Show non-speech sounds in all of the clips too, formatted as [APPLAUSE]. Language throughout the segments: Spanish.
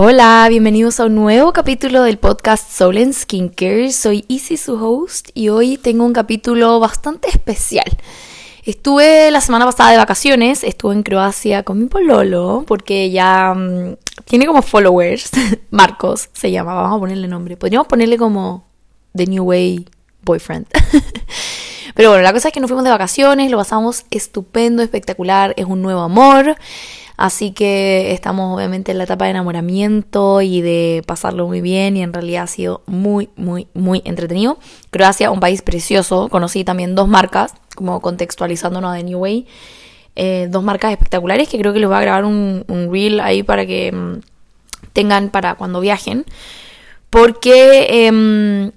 Hola, bienvenidos a un nuevo capítulo del podcast Soul and Skincare. Soy Izzy, su host, y hoy tengo un capítulo bastante especial. Estuve la semana pasada de vacaciones, estuve en Croacia con mi pololo, porque ya mm, tiene como followers. [LAUGHS] Marcos se llama, vamos a ponerle nombre. Podríamos ponerle como The New Way Boyfriend. [LAUGHS] Pero bueno, la cosa es que nos fuimos de vacaciones, lo pasamos estupendo, espectacular, es un nuevo amor. Así que estamos obviamente en la etapa de enamoramiento y de pasarlo muy bien y en realidad ha sido muy, muy, muy entretenido. Croacia, un país precioso. Conocí también dos marcas, como contextualizándonos de New Way. Eh, dos marcas espectaculares que creo que les voy a grabar un, reel ahí para que mm, tengan para cuando viajen. Porque em,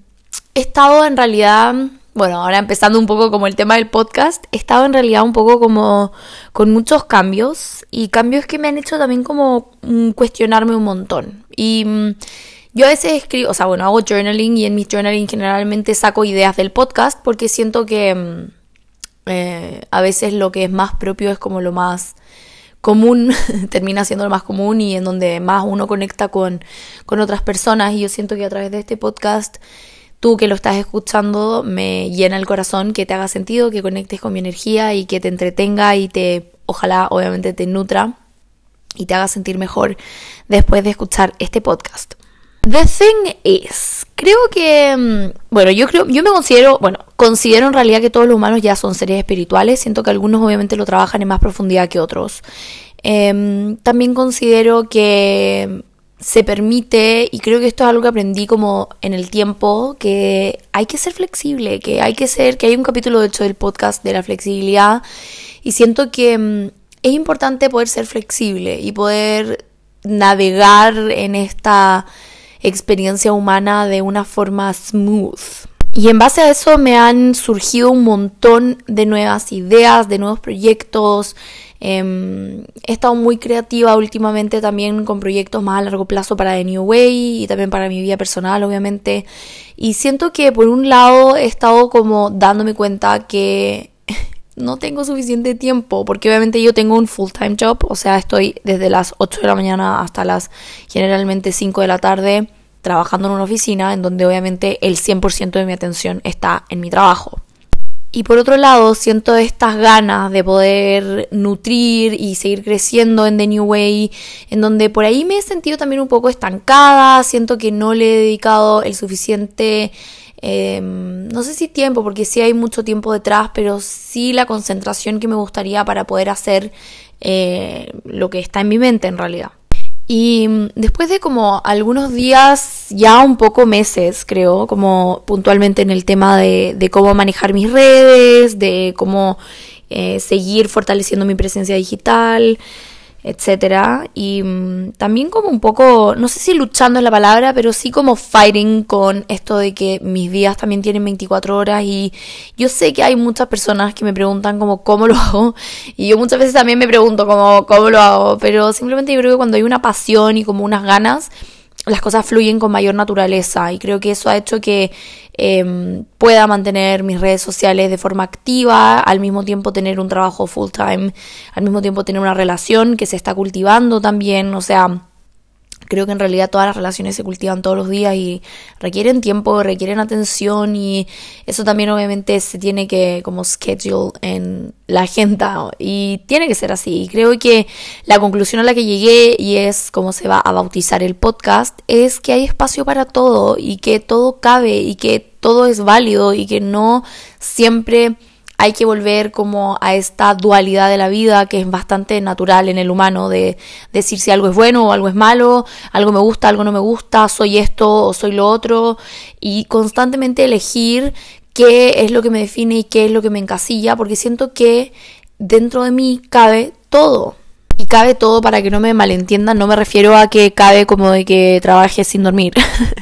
he estado en realidad bueno, ahora empezando un poco como el tema del podcast, he estado en realidad un poco como con muchos cambios y cambios que me han hecho también como mm, cuestionarme un montón. Y mm, yo a veces escribo, o sea, bueno, hago journaling y en mis journaling generalmente saco ideas del podcast porque siento que mm, eh, a veces lo que es más propio es como lo más común, [LAUGHS] termina siendo lo más común y en donde más uno conecta con, con otras personas y yo siento que a través de este podcast tú que lo estás escuchando me llena el corazón, que te haga sentido, que conectes con mi energía y que te entretenga y te, ojalá obviamente te nutra y te haga sentir mejor después de escuchar este podcast. The thing is, creo que, mm, bueno, yo creo, yo me considero, bueno, considero en realidad que todos los humanos ya son seres espirituales, siento que algunos obviamente lo trabajan en más profundidad que otros. Em, también considero que se permite, y creo que esto es algo que aprendí como en el tiempo, que hay que ser flexible, que hay que ser, que hay un capítulo de hecho del podcast de la flexibilidad, y siento que mm, es importante poder ser flexible y poder navegar en esta experiencia humana de una forma smooth. Y en base a eso me han surgido un montón de nuevas ideas, de nuevos proyectos, Em, he estado muy creativa últimamente también con proyectos más a largo plazo para The New Way y también para mi vida personal, obviamente. Y siento que por un lado he estado como dándome cuenta que [LAUGHS] no tengo suficiente tiempo, porque obviamente yo tengo un full-time job, o sea, estoy desde las 8 de la mañana hasta las generalmente 5 de la tarde trabajando en una oficina en donde obviamente el 100% de mi atención está en mi trabajo. Y por otro lado, siento estas ganas de poder nutrir y seguir creciendo en The New Way, en donde por ahí me he sentido también un poco estancada, siento que no le he dedicado el suficiente, em, no sé si tiempo, porque sí hay mucho tiempo detrás, pero sí la concentración que me gustaría para poder hacer eh, lo que está en mi mente en realidad. Y después de como algunos días, ya un poco meses, creo, como puntualmente en el tema de, de cómo manejar mis redes, de cómo eh, seguir fortaleciendo mi presencia digital, etcétera. Y mm, también como un poco no sé si luchando es la palabra pero sí como fighting con esto de que mis días también tienen 24 horas y yo sé que hay muchas personas que me preguntan como cómo lo hago y yo muchas veces también me pregunto como cómo lo hago pero simplemente yo creo que cuando hay una pasión y como unas ganas las cosas fluyen con mayor naturaleza y creo que eso ha hecho que em, pueda mantener mis redes sociales de forma activa, al mismo tiempo tener un trabajo full time, al mismo tiempo tener una relación que se está cultivando también, o sea, creo que en realidad todas las relaciones se cultivan todos los días y requieren tiempo, requieren atención y eso también obviamente se tiene que como schedule en la agenda y tiene que ser así. Y creo que la conclusión a la que llegué y es cómo se va a bautizar el podcast es que hay espacio para todo y que todo cabe y que todo es válido y que no siempre hay que volver como a esta dualidad de la vida que es bastante natural en el humano de decir si algo es bueno o algo es malo, algo me gusta, algo no me gusta, soy esto o soy lo otro y constantemente elegir qué es lo que me define y qué es lo que me encasilla porque siento que dentro de mí cabe todo. Y cabe todo para que no me malentiendan, no me refiero a que cabe como de que trabaje sin dormir,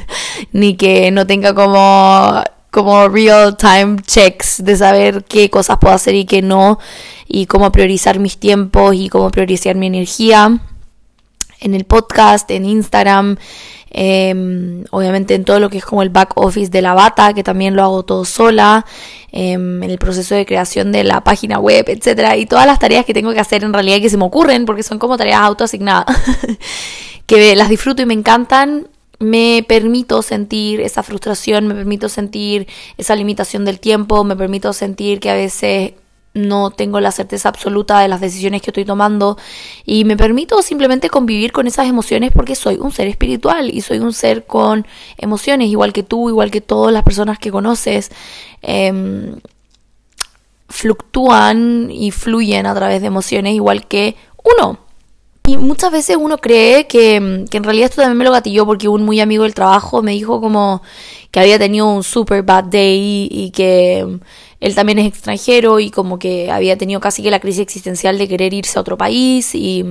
[LAUGHS] ni que no tenga como como real time checks de saber qué cosas puedo hacer y qué no y cómo priorizar mis tiempos y cómo priorizar mi energía en el podcast, en Instagram, em, obviamente en todo lo que es como el back office de la bata, que también lo hago todo sola, em, en el proceso de creación de la página web, etcétera, y todas las tareas que tengo que hacer en realidad que se me ocurren, porque son como tareas autoasignadas. [LAUGHS] que las disfruto y me encantan, me permito sentir esa frustración, me permito sentir esa limitación del tiempo, me permito sentir que a veces no tengo la certeza absoluta de las decisiones que estoy tomando y me permito simplemente convivir con esas emociones porque soy un ser espiritual y soy un ser con emociones igual que tú, igual que todas las personas que conoces. Em, fluctúan y fluyen a través de emociones igual que uno. Y muchas veces uno cree que, que, en realidad esto también me lo gatilló porque un muy amigo del trabajo me dijo como que había tenido un super bad day y que él también es extranjero y como que había tenido casi que la crisis existencial de querer irse a otro país y,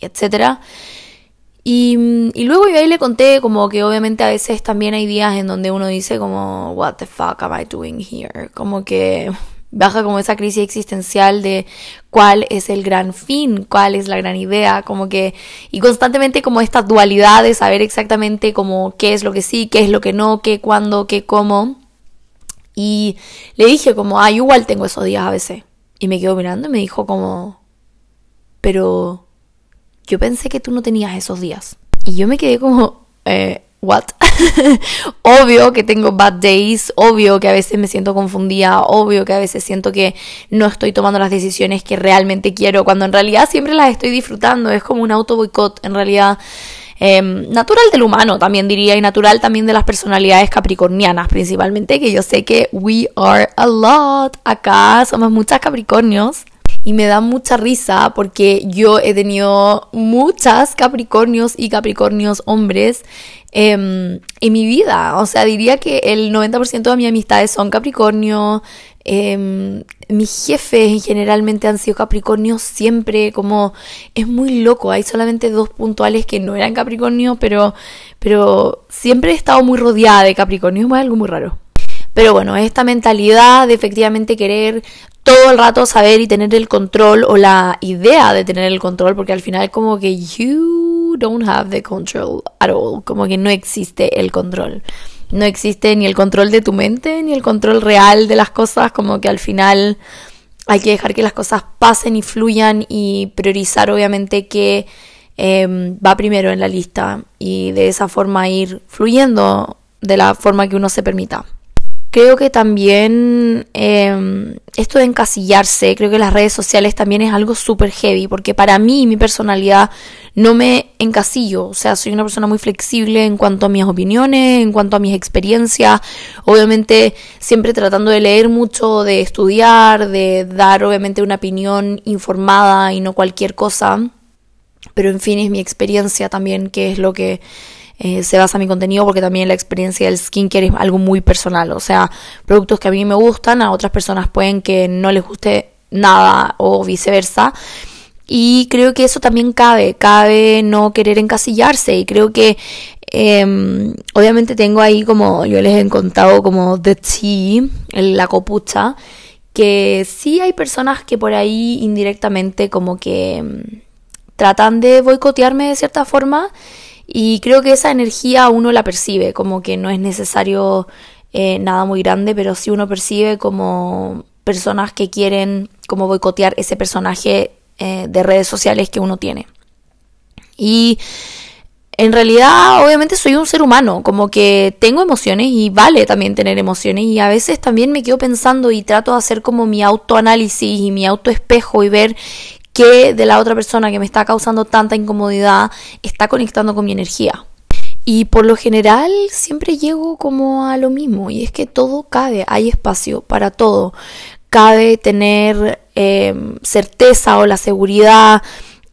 etcétera. Y, y, luego yo ahí le conté como que obviamente a veces también hay días en donde uno dice como, what the fuck am I doing here? Como que baja como esa crisis existencial de cuál es el gran fin, cuál es la gran idea, como que, y constantemente como esta dualidad de saber exactamente como qué es lo que sí, qué es lo que no, qué, cuándo, qué, cómo. Y le dije como, ah, igual tengo esos días a veces. Y me quedó mirando y me dijo como, pero yo pensé que tú no tenías esos días. Y yo me quedé como, eh, what? [LAUGHS] obvio que tengo bad days, obvio que a veces me siento confundida, obvio que a veces siento que no estoy tomando las decisiones que realmente quiero, cuando en realidad siempre las estoy disfrutando, es como un auto boicot, en realidad Em, natural del humano también diría y natural también de las personalidades capricornianas principalmente, que yo sé que we are a lot, acá somos muchas capricornios y me da mucha risa porque yo he tenido muchas Capricornios y Capricornios hombres em, en mi vida. O sea, diría que el 90% de mis amistades son Capricornio, eh, mis jefes generalmente han sido Capricornios siempre, como es muy loco. Hay solamente dos puntuales que no eran Capricornio, pero, pero siempre he estado muy rodeada de Capricornio, es algo muy raro. Pero bueno, esta mentalidad de efectivamente querer todo el rato saber y tener el control o la idea de tener el control, porque al final como que you don't have the control at all, como que no existe el control no existe ni el control de tu mente ni el control real de las cosas, como que al final hay que dejar que las cosas pasen y fluyan y priorizar obviamente que em, va primero en la lista y de esa forma ir fluyendo de la forma que uno se permita. Creo que también em, esto de encasillarse, creo que las redes sociales también es algo súper heavy, porque para mí, mi personalidad, no me encasillo, o sea, soy una persona muy flexible en cuanto a mis opiniones, en cuanto a mis experiencias, obviamente siempre tratando de leer mucho, de estudiar, de dar obviamente una opinión informada y no cualquier cosa, pero en fin es mi experiencia también, que es lo que eh, se basa mi contenido porque también la experiencia del skincare es algo muy personal. O sea, productos que a mí me gustan, a otras personas pueden que no les guste nada o viceversa. Y creo que eso también cabe, cabe no querer encasillarse y creo que em, obviamente tengo ahí como yo les he contado como the tea, la copucha, que sí hay personas que por ahí indirectamente como que em, tratan de boicotearme de cierta forma y creo que esa energía uno la percibe, como que no es necesario eh, nada muy grande, pero sí uno percibe como personas que quieren como boicotear ese personaje eh, de redes sociales que uno tiene. Y en realidad, obviamente soy un ser humano, como que tengo emociones y vale también tener emociones y a veces también me quedo pensando y trato de hacer como mi autoanálisis y mi autoespejo y ver que de la otra persona que me está causando tanta incomodidad está conectando con mi energía. Y por lo general siempre llego como a lo mismo y es que todo cabe, hay espacio para todo. Cabe tener em, certeza o la seguridad,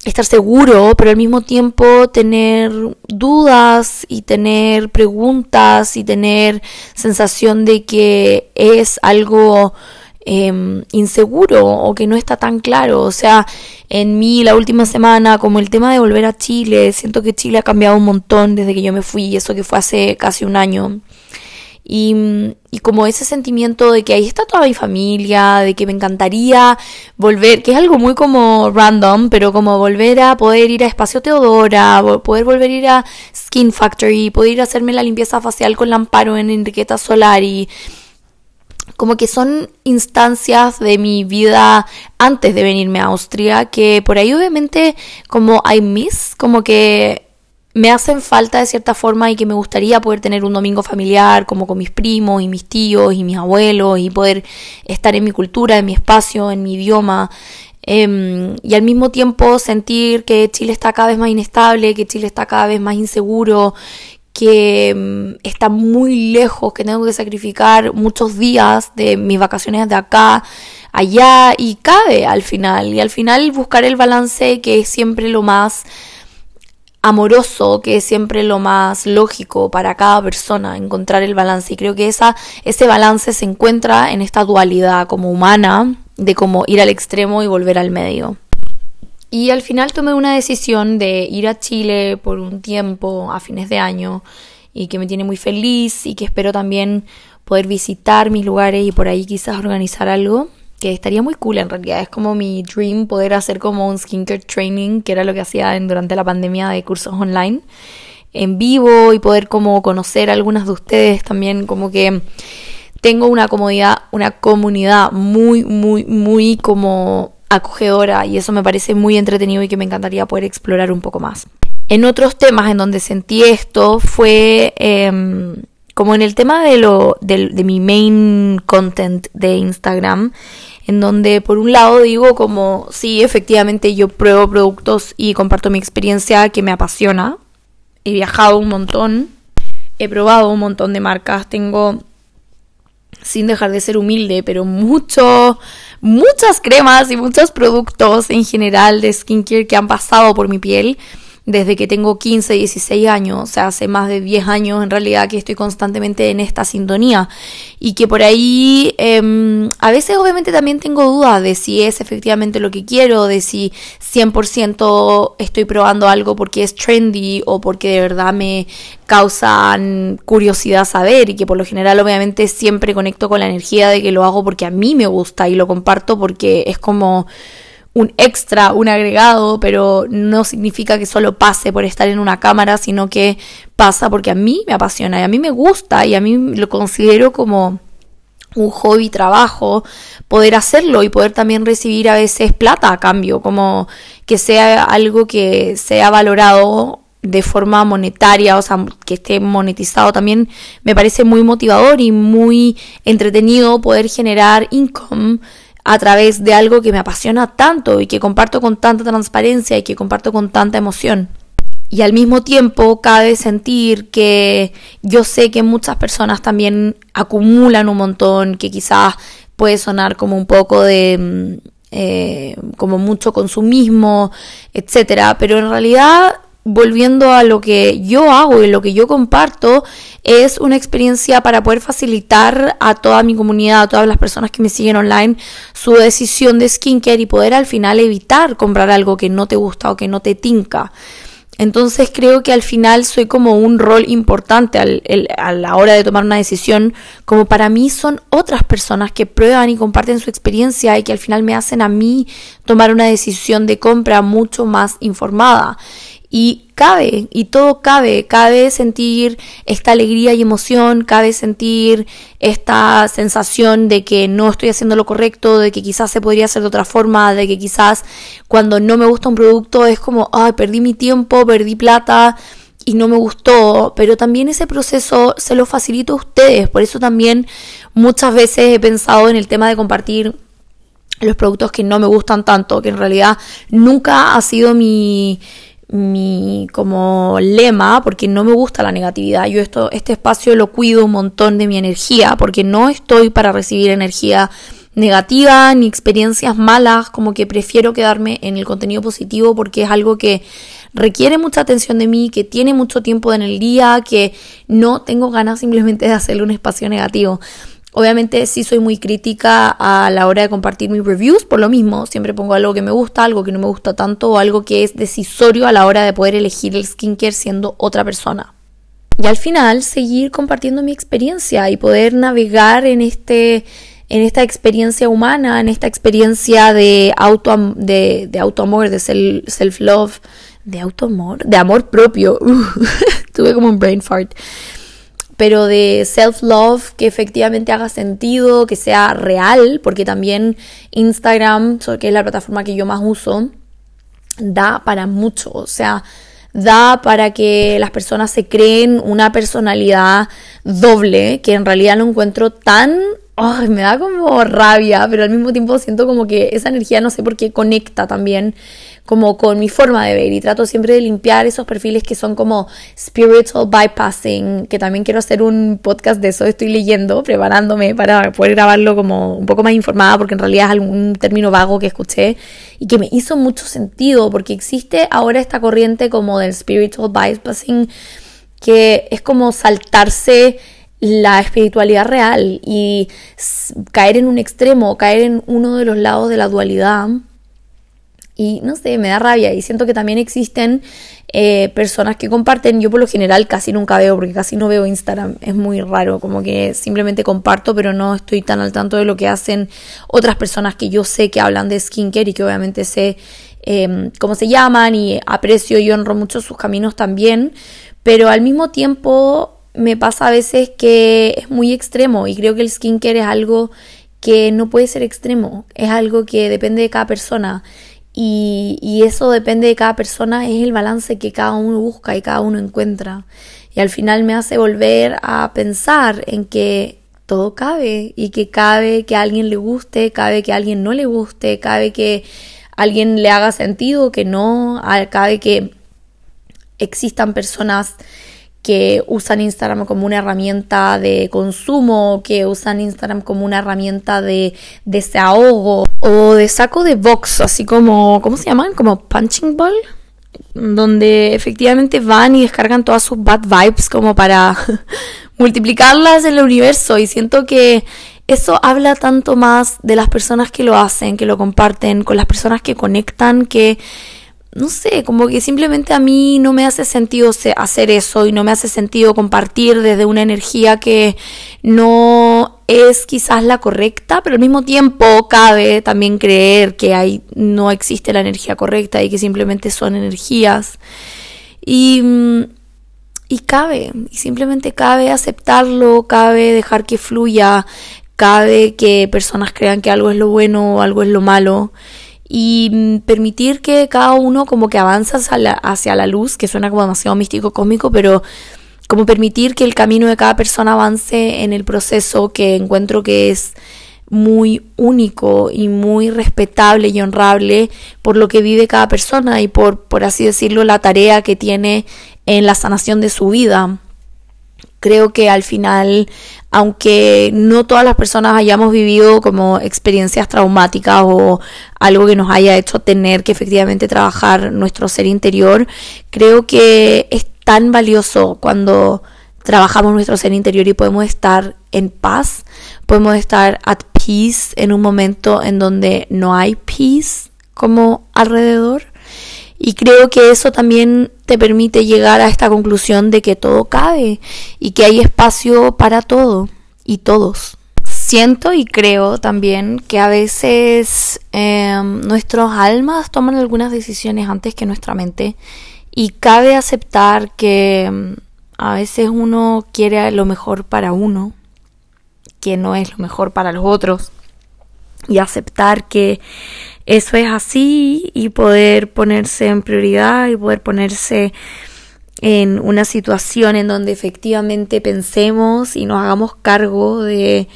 estar seguro, pero al mismo tiempo tener dudas y tener preguntas y tener sensación de que es algo Em, inseguro o que no está tan claro. O sea, en mí la última semana, como el tema de volver a Chile, siento que Chile ha cambiado un montón desde que yo me fui, eso que fue hace casi un año. Y, como ese sentimiento de que ahí está toda mi familia, de que me encantaría volver, que es algo muy como random, pero como volver a poder ir a Espacio Teodora, poder volver a ir a Skin Factory, poder hacerme la limpieza facial con Lamparo en Enriqueta Solari, como que son instancias de mi vida antes de venirme a Austria que por ahí obviamente como I miss, como que me hacen falta de cierta forma y que me gustaría poder tener un domingo familiar como con mis primos y mis tíos y mis abuelos y poder estar en mi cultura, en mi espacio, en mi idioma. Em, y al mismo tiempo sentir que Chile está cada vez más inestable, que Chile está cada vez más inseguro, que em, está muy lejos, que tengo que sacrificar muchos días de mis vacaciones de acá, allá y cabe al final. Y al final buscar el balance que es siempre lo más amoroso, que es siempre lo más lógico para cada persona, encontrar el balance. Y creo que esa, ese balance se encuentra en esta dualidad como humana, de cómo ir al extremo y volver al medio. Y al final tomé una decisión de ir a Chile por un tiempo a fines de año y que me tiene muy feliz y que espero también poder visitar mis lugares y por ahí quizás organizar algo que estaría muy cool en realidad. Es como mi dream poder hacer como un skincare training, que era lo que hacía durante la pandemia de cursos online en vivo y poder como conocer a algunas de ustedes también como que tengo una comodidad, una comunidad muy, muy, muy como acogedora y eso me parece muy entretenido y que me encantaría poder explorar un poco más. En otros temas en donde sentí esto fue em, como en el tema de, lo, de, de mi main content de Instagram, en donde por un lado digo como sí, efectivamente yo pruebo productos y comparto mi experiencia que me apasiona. He viajado un montón, he probado un montón de marcas, tengo sin dejar de ser humilde, pero mucho, muchas cremas y muchos productos en general de skincare que han pasado por mi piel desde que tengo 15, 16 años, o sea, hace más de 10 años en realidad que estoy constantemente en esta sintonía. Y que por ahí em, a veces obviamente también tengo dudas de si es efectivamente lo que quiero, de si 100% estoy probando algo porque es trendy o porque de verdad me causan curiosidad saber y que por lo general obviamente siempre conecto con la energía de que lo hago porque a mí me gusta y lo comparto porque es como un extra, un agregado, pero no significa que solo pase por estar en una cámara, sino que pasa porque a mí me apasiona y a mí me gusta y a mí lo considero como un hobby, trabajo, poder hacerlo y poder también recibir a veces plata a cambio, como que sea algo que sea valorado de forma monetaria, o sea, que esté monetizado también, me parece muy motivador y muy entretenido poder generar income a través de algo que me apasiona tanto y que comparto con tanta transparencia y que comparto con tanta emoción. Y al mismo tiempo cabe sentir que yo sé que muchas personas también acumulan un montón, que quizás puede sonar como un poco de mm, eh, como mucho consumismo, etcétera, pero en realidad volviendo a lo que yo hago y lo que yo comparto, es una experiencia para poder facilitar a toda mi comunidad, a todas las personas que me siguen online, su decisión de skincare y poder al final evitar comprar algo que no te gusta o que no te tinca. Entonces creo que al final soy como un rol importante a la hora de tomar una decisión, como para mí son otras personas que prueban y comparten su experiencia y que al final me hacen a mí tomar una decisión de compra mucho más informada. Y cabe, y todo cabe, cabe sentir esta alegría y emoción, cabe sentir esta sensación de que no estoy haciendo lo correcto, de que quizás se podría hacer de otra forma, de que quizás cuando no me gusta un producto es como, ay, perdí mi tiempo, perdí plata y no me gustó, pero también ese proceso se lo facilito a ustedes, por eso también muchas veces he pensado en el tema de compartir los productos que no me gustan tanto, que en realidad nunca ha sido mi mi como lema, porque no me gusta la negatividad. Yo esto, este espacio lo cuido un montón de mi energía, porque no estoy para recibir energía negativa ni experiencias malas, como que prefiero quedarme en el contenido positivo porque es algo que requiere mucha atención de mí, que tiene mucho tiempo en el día, que no tengo ganas simplemente de hacerle un espacio negativo. Obviamente sí soy muy crítica a la hora de compartir mis reviews, por lo mismo, siempre pongo algo que me gusta, algo que no me gusta tanto o algo que es decisorio a la hora de poder elegir el skincare siendo otra persona. Y al final seguir compartiendo mi experiencia y poder navegar en este en esta experiencia humana, en esta experiencia de auto de, de autoamor, de self love, de autoamor, de amor propio. [LAUGHS] tuve como un brain fart pero de self-love que efectivamente haga sentido, que sea real, porque también Instagram, que es la plataforma que yo más uso, da para mucho, o sea, da para que las personas se creen una personalidad doble, que en realidad lo encuentro tan Ay, me da como rabia, pero al mismo tiempo siento como que esa energía no sé por qué conecta también como con mi forma de ver y trato siempre de limpiar esos perfiles que son como spiritual bypassing, que también quiero hacer un podcast de eso, estoy leyendo, preparándome para poder grabarlo como un poco más informada porque en realidad es algún término vago que escuché y que me hizo mucho sentido porque existe ahora esta corriente como del spiritual bypassing que es como saltarse la espiritualidad real y caer en un extremo, caer en uno de los lados de la dualidad. Y no sé, me da rabia. Y siento que también existen eh, personas que comparten, yo por lo general casi nunca veo porque casi no veo Instagram, es muy raro, como que simplemente comparto pero no estoy tan al tanto de lo que hacen otras personas que yo sé que hablan de skincare y que obviamente sé em, cómo se llaman y aprecio y honro mucho sus caminos también, pero al mismo tiempo me pasa a veces que es muy extremo y creo que el skincare es algo que no puede ser extremo, es algo que depende de cada persona y, y, eso depende de cada persona, es el balance que cada uno busca y cada uno encuentra. Y al final me hace volver a pensar en que todo cabe y que cabe que a alguien le guste, cabe que a alguien no le guste, cabe que a alguien le haga sentido, que no, cabe que existan personas que usan Instagram como una herramienta de consumo, que usan Instagram como una herramienta de desahogo o de saco de box, así como, ¿cómo se llaman? Como punching ball, donde efectivamente van y descargan todas sus bad vibes como para [LAUGHS] multiplicarlas en el universo y siento que eso habla tanto más de las personas que lo hacen, que lo comparten, con las personas que conectan, que no sé, como que simplemente a mí no me hace sentido hacer eso y no me hace sentido compartir desde una energía que no es quizás la correcta, pero al mismo tiempo cabe también creer que hay, no existe la energía correcta y que simplemente son energías. Y, y cabe, y simplemente cabe aceptarlo, cabe dejar que fluya, cabe que personas crean que algo es lo bueno o algo es lo malo y mm, permitir que cada uno como que avanza hacia la, luz, que suena como demasiado místico, cósmico, pero como permitir que el camino de cada persona avance en el proceso que encuentro que es muy único y muy respetable y honrable por lo que vive cada persona y por, por así decirlo, la tarea que tiene en la sanación de su vida. Creo que al final aunque no todas las personas hayamos vivido como experiencias traumáticas o algo que nos haya hecho tener que efectivamente trabajar nuestro ser interior, creo que es tan valioso cuando trabajamos nuestro ser interior y podemos estar en paz, podemos estar at peace en un momento en donde no hay peace como alrededor. Y creo que eso también te permite llegar a esta conclusión de que todo cabe y que hay espacio para todo y todos. Siento y creo también que a veces eh, nuestras almas toman algunas decisiones antes que nuestra mente y cabe aceptar que em, a veces uno quiere lo mejor para uno, que no es lo mejor para los otros y aceptar que eso es así y poder ponerse en prioridad y poder ponerse en una situación en donde efectivamente pensemos y nos hagamos cargo de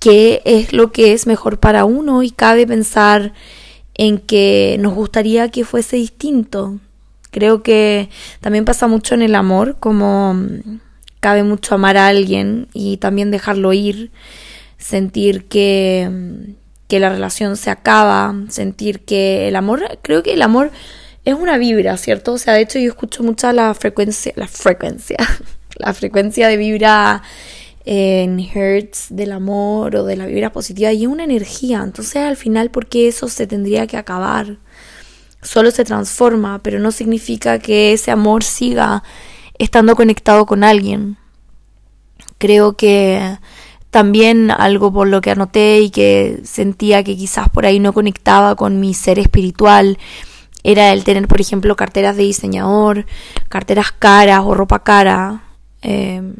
qué es lo que es mejor para uno y cabe pensar en que nos gustaría que fuese distinto. Creo que también pasa mucho en el amor, como cabe mucho amar a alguien y también dejarlo ir, sentir que que la relación se acaba, sentir que el amor, creo que el amor es una vibra, ¿cierto? O sea, de hecho yo escucho mucha la frecuencia, la frecuencia, [LAUGHS] la frecuencia de vibra en hertz del amor o de la vibra positiva y es una energía, entonces al final, ¿por qué eso se tendría que acabar? Solo se transforma, pero no significa que ese amor siga estando conectado con alguien. Creo que también algo por lo que anoté y que sentía que quizás por ahí no conectaba con mi ser espiritual era el tener, por ejemplo, carteras de diseñador, carteras caras o ropa cara. Em,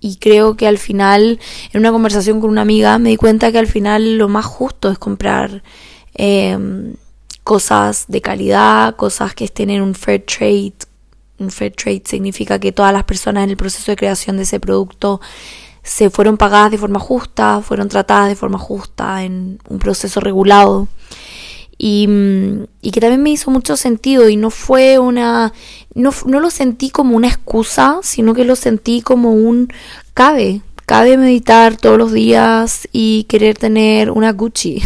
y creo que al final, en una conversación con una amiga, me di cuenta que al final lo más justo es comprar eh, cosas de calidad, cosas que estén en un fair trade. Un fair trade significa que todas las personas en el proceso de creación de ese producto se fueron pagadas de forma justa, fueron tratadas de forma justa en un proceso regulado. Y, mm, y, que también me hizo mucho sentido y no fue una, no, no lo sentí como una excusa, sino que lo sentí como un cabe, cabe meditar todos los días y querer tener una Gucci,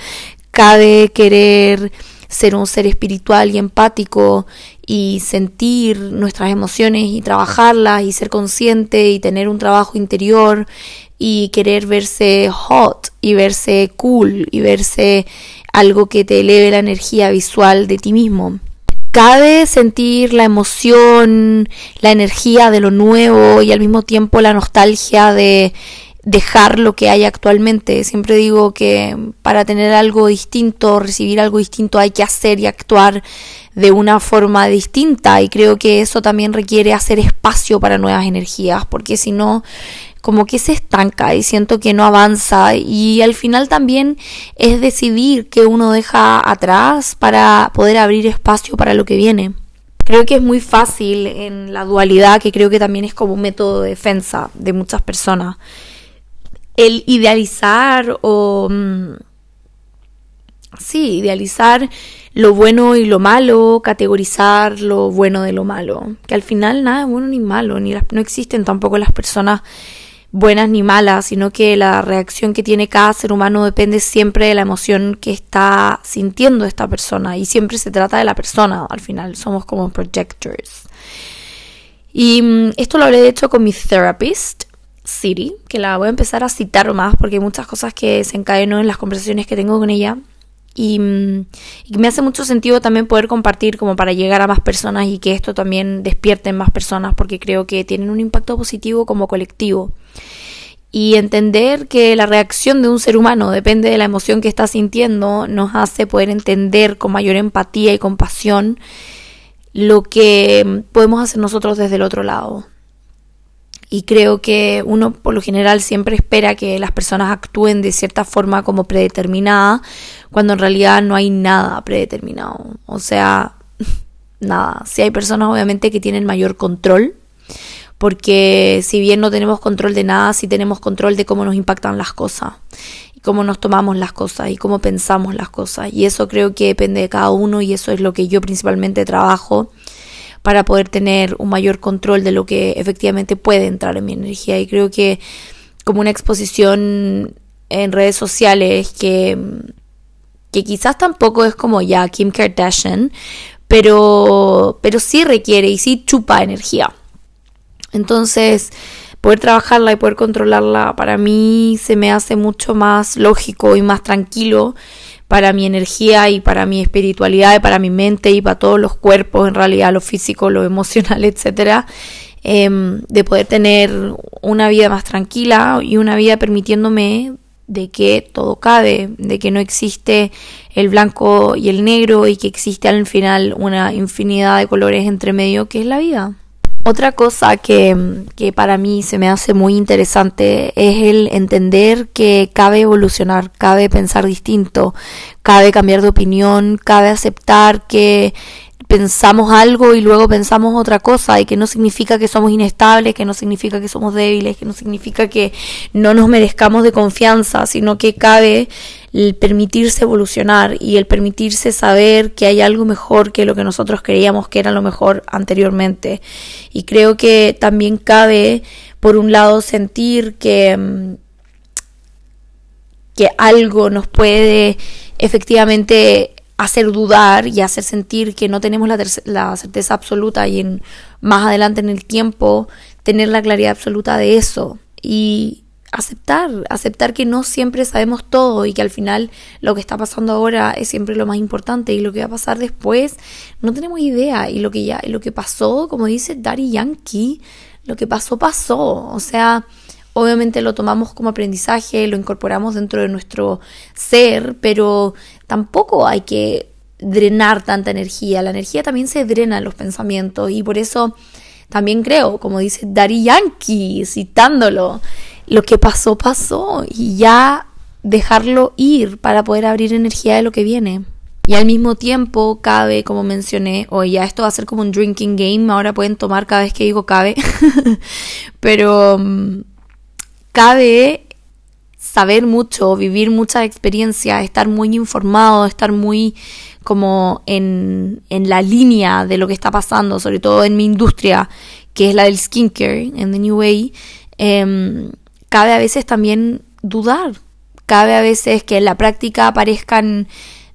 [LAUGHS] cabe querer ser un ser espiritual y empático y sentir nuestras emociones y trabajarlas y ser consciente y tener un trabajo interior y querer verse hot y verse cool y verse algo que te eleve la energía visual de ti mismo. Cabe sentir la emoción, la energía de lo nuevo y al mismo tiempo la nostalgia de dejar lo que hay actualmente. Siempre digo que para tener algo distinto, recibir algo distinto, hay que hacer y actuar de una forma distinta y creo que eso también requiere hacer espacio para nuevas energías, porque si no, como que se estanca y siento que no avanza y al final también es decidir que uno deja atrás para poder abrir espacio para lo que viene. Creo que es muy fácil en la dualidad, que creo que también es como un método de defensa de muchas personas el idealizar o... Mm, sí, idealizar lo bueno y lo malo, categorizar lo bueno de lo malo, que al final nada es bueno ni malo, ni no existen tampoco las personas buenas ni malas, sino que la reacción que tiene cada ser humano depende siempre de la emoción que está sintiendo esta persona y siempre se trata de la persona, al final somos como projectors. Y mm, esto lo hablé hecho con mi therapist Siri, que la voy a empezar a citar más porque hay muchas cosas que se encadenó en las conversaciones que tengo con ella y, mm, y, me hace mucho sentido también poder compartir como para llegar a más personas y que esto también despierte en más personas porque creo que tienen un impacto positivo como colectivo. Y entender que la reacción de un ser humano depende de la emoción que está sintiendo nos hace poder entender con mayor empatía y compasión lo que podemos hacer nosotros desde el otro lado. Y creo que uno por lo general siempre espera que las personas actúen de cierta forma como predeterminada, cuando en realidad no hay nada predeterminado. O sea, [LAUGHS] nada. Si hay personas obviamente que tienen mayor control, porque si bien no tenemos control de nada, sí tenemos control de cómo nos impactan las cosas, y cómo nos tomamos las cosas, y cómo pensamos las cosas. Y eso creo que depende de cada uno, y eso es lo que yo principalmente trabajo para poder tener un mayor control de lo que efectivamente puede entrar en mi energía. Y creo que como una exposición en redes sociales que, que quizás tampoco es como ya Kim Kardashian, pero, pero sí requiere y sí chupa energía. Entonces, poder trabajarla y poder controlarla para mí se me hace mucho más lógico y más tranquilo para mi energía y para mi espiritualidad y para mi mente y para todos los cuerpos, en realidad lo físico, lo [LAUGHS] emocional, etcétera, em, de poder tener una vida más tranquila y una vida permitiéndome de que todo cabe, de que no existe el blanco y el negro y que existe al final una infinidad de colores entre medio que es la vida. Otra cosa que, que, para mí se me hace muy interesante es el entender que cabe evolucionar, cabe pensar distinto, cabe cambiar de opinión, cabe aceptar que pensamos algo y luego pensamos otra cosa y que no significa que somos inestables, que no significa que somos débiles, que no significa que no nos merezcamos de confianza, sino que cabe el permitirse evolucionar y el permitirse saber que hay algo mejor que lo que nosotros creíamos que era lo mejor anteriormente. Y creo que también cabe, por un lado, sentir que, mm, que algo nos puede efectivamente hacer dudar y hacer sentir que no tenemos la, la, certeza absoluta y en más adelante en el tiempo tener la claridad absoluta de eso y aceptar, aceptar que no siempre sabemos todo y que al final lo que está pasando ahora es siempre lo más importante y lo que va a pasar después no tenemos idea. Y lo que ya lo que pasó, como dice Daddy Yankee, lo que pasó pasó, o sea, obviamente lo tomamos como aprendizaje, lo incorporamos dentro de nuestro ser, pero tampoco hay que drenar tanta energía. La energía también se drena en los pensamientos y por eso también creo, como dice Dari Yankee, citándolo, lo que pasó, pasó y ya dejarlo ir para poder abrir energía de lo que viene. Y al mismo tiempo cabe, como mencioné, o ya esto va a ser como un drinking game, ahora pueden tomar cada vez que digo cabe, [LAUGHS] pero mm, cabe saber mucho, vivir mucha experiencia, estar muy informado, estar muy como en, en la línea de lo que está pasando, sobre todo en mi industria, que es la del skincare, en The New Way, em, cabe a veces también dudar, cabe a veces que en la práctica aparezcan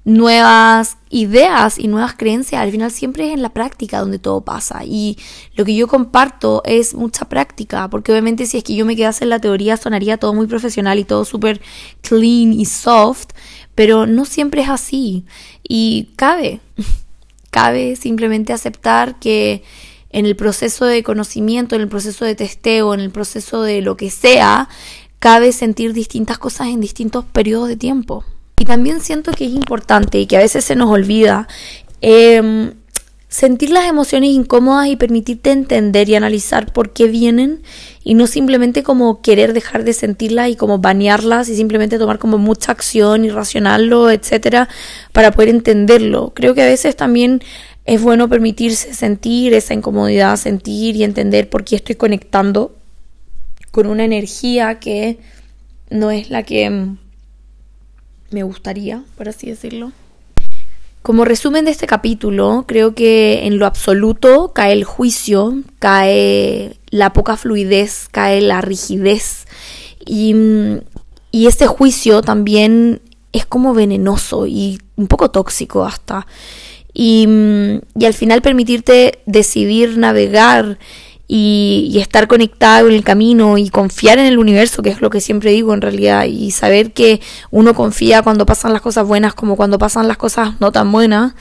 nuevas ideas y nuevas creencias. Al final siempre es en la práctica donde todo pasa. Y lo que yo comparto es mucha práctica, porque obviamente si es que yo me quedase en la teoría sonaría todo muy profesional y todo súper clean y soft, pero no siempre es así. Y cabe, [LAUGHS] cabe simplemente aceptar que en el proceso de conocimiento, en el proceso de testeo, en el proceso de lo que sea, cabe sentir distintas cosas en distintos periodos de tiempo. Y también siento que es importante y que a veces se nos olvida em, sentir las emociones incómodas y permitirte entender y analizar por qué vienen y no simplemente como querer dejar de sentirlas y como banearlas y simplemente tomar como mucha acción y racionarlo, etcétera, para poder entenderlo. Creo que a veces también es bueno permitirse sentir esa incomodidad, sentir y entender por qué estoy conectando con una energía que no es la que em, me gustaría, por así decirlo. Como resumen de este capítulo, creo que en lo absoluto cae el juicio, cae la poca fluidez, cae la rigidez y, y este juicio también es como venenoso y un poco tóxico hasta. Y al final permitirte decidir navegar y, estar conectado en el camino y confiar en el universo, que es lo que siempre digo en realidad, y saber que uno confía cuando pasan las cosas buenas como cuando pasan las cosas no tan buenas,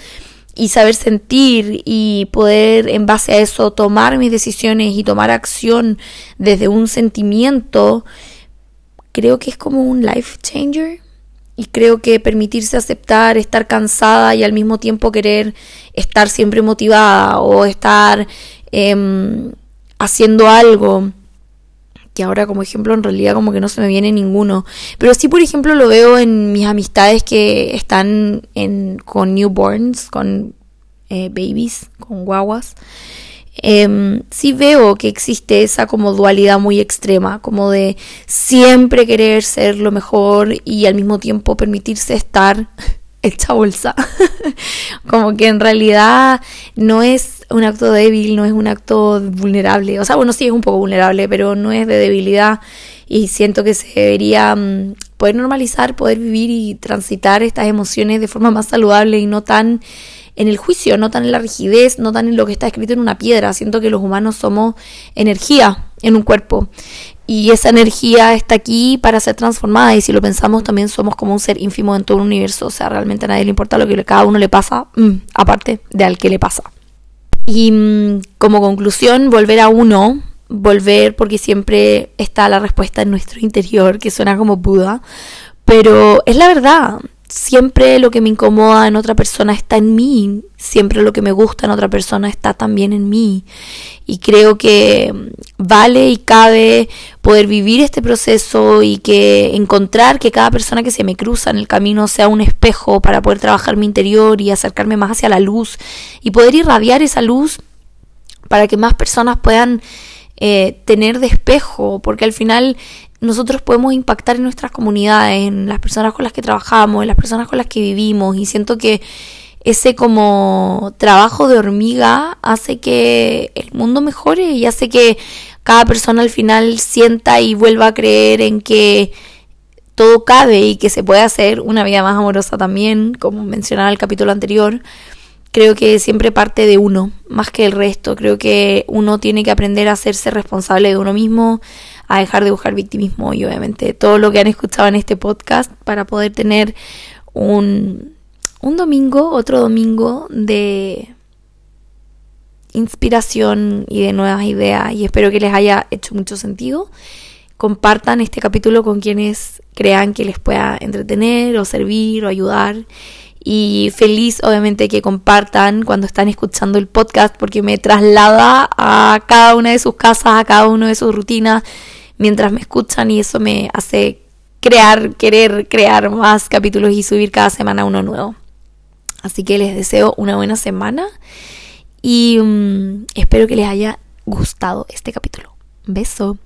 y saber sentir y poder en base a eso tomar mis decisiones y tomar acción desde un sentimiento, creo que es como un life changer. Y creo que permitirse aceptar, estar cansada y al mismo tiempo querer estar siempre motivada o estar eh, haciendo algo que ahora como ejemplo en realidad como que no se me viene ninguno. Pero sí, por ejemplo, lo veo en mis amistades que están en, con newborns, con eh, babies, con guaguas. Eh, sí veo que existe esa como dualidad muy extrema, como de siempre querer ser lo mejor y al mismo tiempo permitirse estar [LAUGHS] hecha bolsa. [LAUGHS] como que en realidad no es un acto débil, no es un acto vulnerable. O sea, bueno, sí es un poco vulnerable, pero no es de debilidad. Y siento que se debería mm, poder normalizar, poder vivir y transitar estas emociones de forma más saludable y no tan en el juicio, no tan en la rigidez, no tan en lo que está escrito en una piedra. Siento que los humanos somos energía en un cuerpo y esa energía está aquí para ser transformada y si lo pensamos también somos como un ser ínfimo en todo el universo, o sea, realmente a nadie le importa lo que a cada uno le pasa, mm, aparte de al que le pasa. Y mm, como conclusión, volver a uno, volver porque siempre está la respuesta en nuestro interior, que suena como Buda, pero es la verdad, siempre lo que me incomoda en otra persona está en mí, siempre lo que me gusta en otra persona está también en mí. Y creo que vale y cabe poder vivir este proceso y que encontrar que cada persona que se me cruza en el camino sea un espejo para poder trabajar mi interior y acercarme más hacia la luz y poder irradiar esa luz para que más personas puedan eh, tener de espejo, porque al final nosotros podemos impactar en nuestras comunidades, en las personas con las que trabajamos, en las personas con las que vivimos y siento que ese como trabajo de hormiga hace que el mundo mejore y hace que cada persona al final sienta y vuelva a creer en que todo cabe y que se puede hacer una vida más amorosa también, como mencionaba el capítulo anterior. Creo que siempre parte de uno, más que el resto. Creo que uno tiene que aprender a hacerse responsable de uno mismo, a dejar de buscar victimismo y obviamente todo lo que han escuchado en este podcast para poder tener un, un domingo, otro domingo de inspiración y de nuevas ideas y espero que les haya hecho mucho sentido. Compartan este capítulo con quienes crean que les pueda entretener o servir o ayudar. Y feliz obviamente que compartan cuando están escuchando el podcast porque me traslada a cada una de sus casas, a cada una de sus rutinas mientras me escuchan y eso me hace crear, querer crear más capítulos y subir cada semana uno nuevo. Así que les deseo una buena semana y mm, espero que les haya gustado este capítulo. Beso.